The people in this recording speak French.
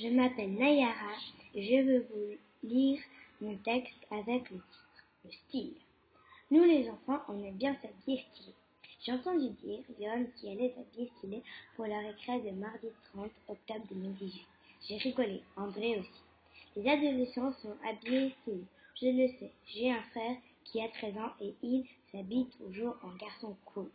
Je m'appelle Nayara et je veux vous lire mon texte avec le titre, le style. Nous les enfants, on aime bien s'habiller stylé. J'ai entendu dire Léon qui allait s'habiller stylé pour la récré de mardi 30 octobre 2018. J'ai rigolé, André aussi. Les adolescents sont habillés stylés. Je le sais, j'ai un frère qui a 13 ans et il s'habille toujours en garçon cool.